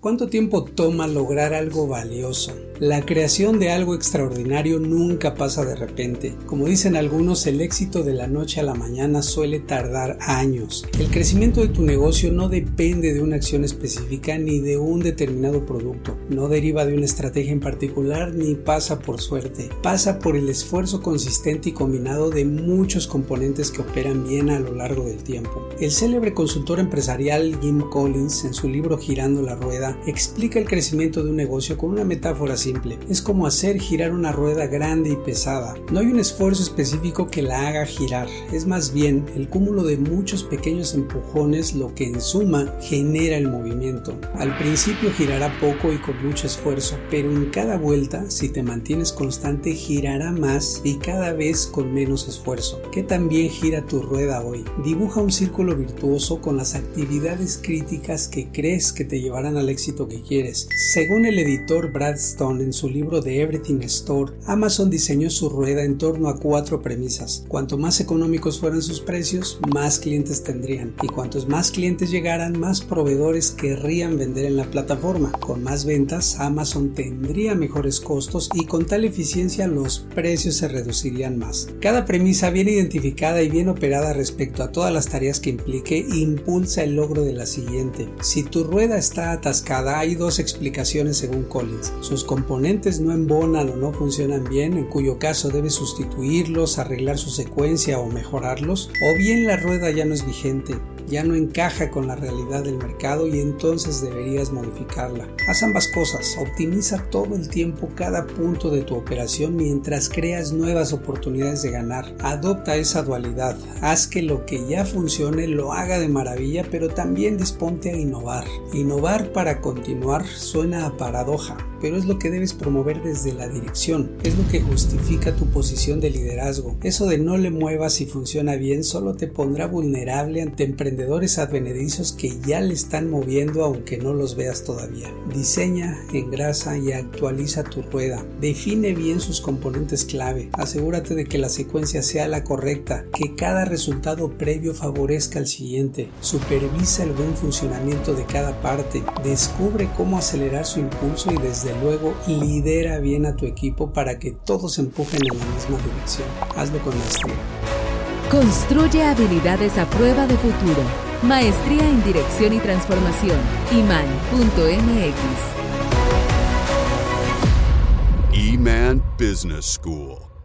¿Cuánto tiempo toma lograr algo valioso? La creación de algo extraordinario nunca pasa de repente. Como dicen algunos, el éxito de la noche a la mañana suele tardar años. El crecimiento de tu negocio no depende de una acción específica ni de un determinado producto. No deriva de una estrategia en particular ni pasa por suerte. Pasa por el esfuerzo consistente y combinado de muchos componentes que operan bien a lo largo del tiempo. El célebre consultor empresarial Jim Collins en su libro Girando la Rueda explica el crecimiento de un negocio con una metáfora simple. Es como hacer girar una rueda grande y pesada. No hay un esfuerzo específico que la haga girar, es más bien el cúmulo de muchos pequeños empujones lo que en suma genera el movimiento. Al principio girará poco y con mucho esfuerzo, pero en cada vuelta, si te mantienes constante, girará más y cada vez con menos esfuerzo. ¿Qué también gira tu rueda hoy? Dibuja un círculo virtuoso con las actividades críticas que crees que te llevarán al éxito que quieres. Según el editor Brad Stone en su libro The Everything Store, Amazon diseñó su rueda en torno a cuatro premisas. Cuanto más económicos fueran sus precios, más clientes tendrían. Y cuantos más clientes llegaran, más proveedores querrían vender en la plataforma. Con más ventas, Amazon tendría mejores costos y con tal eficiencia los precios se reducirían más. Cada premisa bien identificada y bien operada respecto a todas las tareas que implique impulsa el logro de la siguiente. Si tu rueda está atascada, hay dos explicaciones según Collins. Sus componentes no embonan o no funcionan bien, en cuyo caso debe sustituirlos, arreglar su secuencia o mejorarlos, o bien la rueda ya no es vigente ya no encaja con la realidad del mercado y entonces deberías modificarla. Haz ambas cosas, optimiza todo el tiempo cada punto de tu operación mientras creas nuevas oportunidades de ganar. Adopta esa dualidad, haz que lo que ya funcione lo haga de maravilla, pero también disponte a innovar. Innovar para continuar suena a paradoja, pero es lo que debes promover desde la dirección, es lo que justifica tu posición de liderazgo. Eso de no le muevas si funciona bien solo te pondrá vulnerable ante emprendedores advenedizos que ya le están moviendo aunque no los veas todavía. Diseña, engrasa y actualiza tu rueda. Define bien sus componentes clave. Asegúrate de que la secuencia sea la correcta, que cada resultado previo favorezca al siguiente. Supervisa el buen funcionamiento de cada parte. Descubre cómo acelerar su impulso y desde luego lidera bien a tu equipo para que todos empujen en la misma dirección. Hazlo con maestría. Construye habilidades a prueba de futuro. Maestría en Dirección y Transformación. iman.mx. Iman Business School.